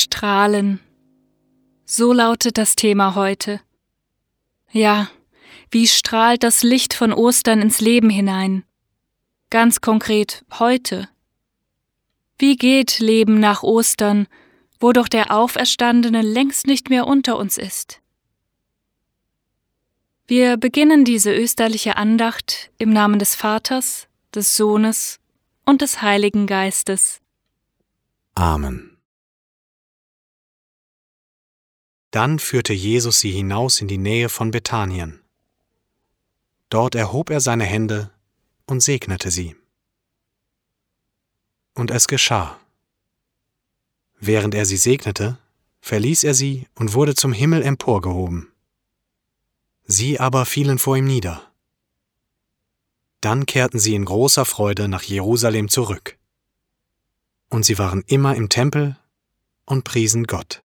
Strahlen. So lautet das Thema heute. Ja, wie strahlt das Licht von Ostern ins Leben hinein? Ganz konkret heute. Wie geht Leben nach Ostern, wo doch der Auferstandene längst nicht mehr unter uns ist? Wir beginnen diese österliche Andacht im Namen des Vaters, des Sohnes und des Heiligen Geistes. Amen. Dann führte Jesus sie hinaus in die Nähe von Bethanien. Dort erhob er seine Hände und segnete sie. Und es geschah. Während er sie segnete, verließ er sie und wurde zum Himmel emporgehoben. Sie aber fielen vor ihm nieder. Dann kehrten sie in großer Freude nach Jerusalem zurück. Und sie waren immer im Tempel und priesen Gott.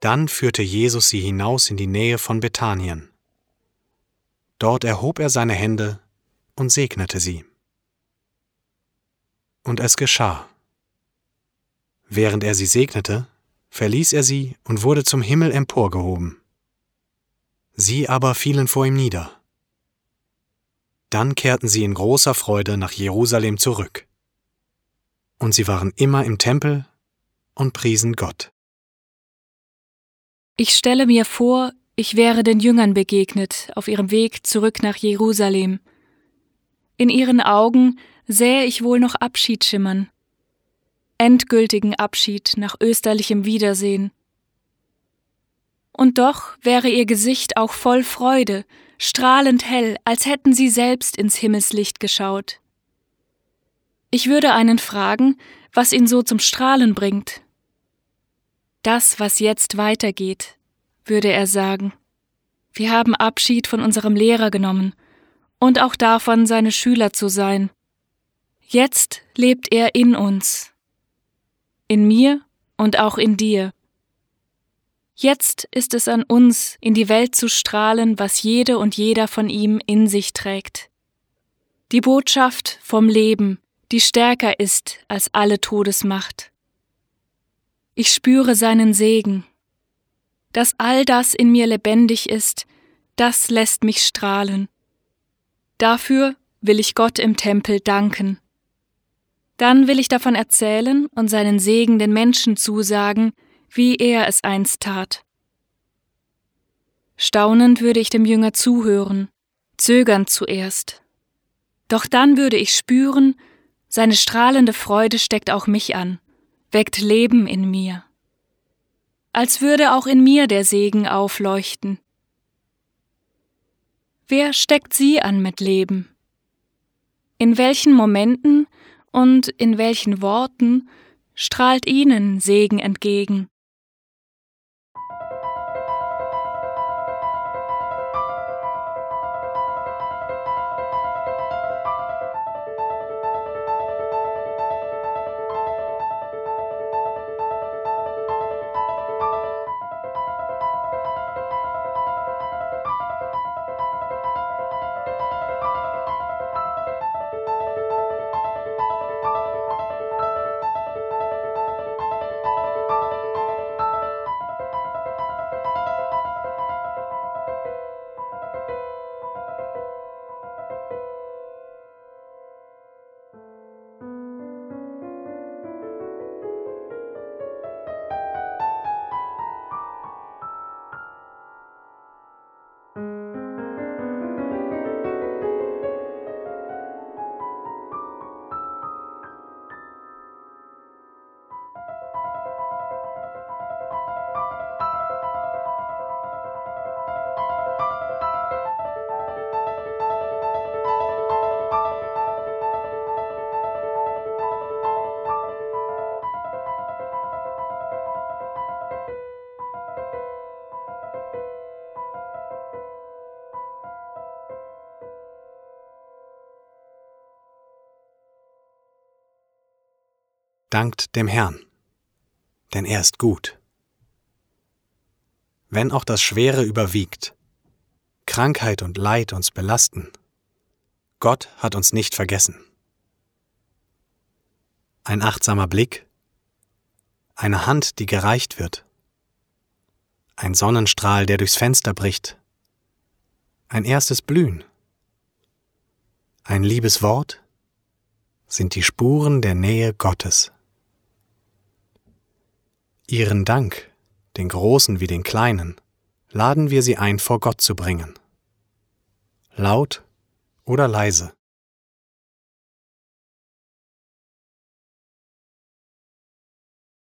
Dann führte Jesus sie hinaus in die Nähe von Bethanien. Dort erhob er seine Hände und segnete sie. Und es geschah. Während er sie segnete, verließ er sie und wurde zum Himmel emporgehoben. Sie aber fielen vor ihm nieder. Dann kehrten sie in großer Freude nach Jerusalem zurück. Und sie waren immer im Tempel und priesen Gott. Ich stelle mir vor, ich wäre den Jüngern begegnet auf ihrem Weg zurück nach Jerusalem. In ihren Augen sähe ich wohl noch Abschied schimmern. Endgültigen Abschied nach österlichem Wiedersehen. Und doch wäre ihr Gesicht auch voll Freude, strahlend hell, als hätten sie selbst ins Himmelslicht geschaut. Ich würde einen fragen, was ihn so zum Strahlen bringt. Das, was jetzt weitergeht, würde er sagen. Wir haben Abschied von unserem Lehrer genommen und auch davon, seine Schüler zu sein. Jetzt lebt er in uns, in mir und auch in dir. Jetzt ist es an uns, in die Welt zu strahlen, was jede und jeder von ihm in sich trägt. Die Botschaft vom Leben, die stärker ist als alle Todesmacht. Ich spüre seinen Segen. Dass all das in mir lebendig ist, das lässt mich strahlen. Dafür will ich Gott im Tempel danken. Dann will ich davon erzählen und seinen Segen den Menschen zusagen, wie er es einst tat. Staunend würde ich dem Jünger zuhören, zögernd zuerst. Doch dann würde ich spüren, seine strahlende Freude steckt auch mich an, weckt Leben in mir. Als würde auch in mir der Segen aufleuchten. Wer steckt sie an mit Leben? In welchen Momenten und in welchen Worten strahlt ihnen Segen entgegen? Dankt dem Herrn, denn er ist gut. Wenn auch das Schwere überwiegt, Krankheit und Leid uns belasten, Gott hat uns nicht vergessen. Ein achtsamer Blick, eine Hand, die gereicht wird, ein Sonnenstrahl, der durchs Fenster bricht, ein erstes Blühen, ein liebes Wort sind die Spuren der Nähe Gottes. Ihren Dank, den Großen wie den Kleinen, laden wir sie ein, vor Gott zu bringen. Laut oder leise.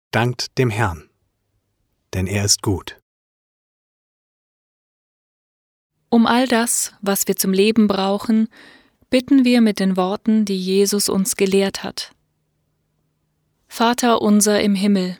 Dankt dem Herrn, denn er ist gut. Um all das, was wir zum Leben brauchen, bitten wir mit den Worten, die Jesus uns gelehrt hat. Vater unser im Himmel,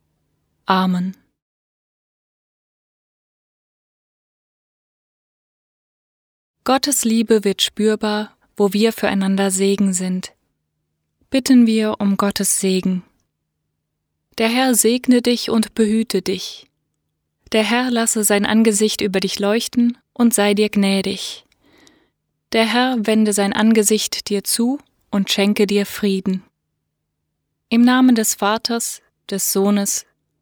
Amen. Gottes Liebe wird spürbar, wo wir füreinander Segen sind. Bitten wir um Gottes Segen. Der Herr segne dich und behüte dich. Der Herr lasse sein Angesicht über dich leuchten und sei dir gnädig. Der Herr wende sein Angesicht dir zu und schenke dir Frieden. Im Namen des Vaters, des Sohnes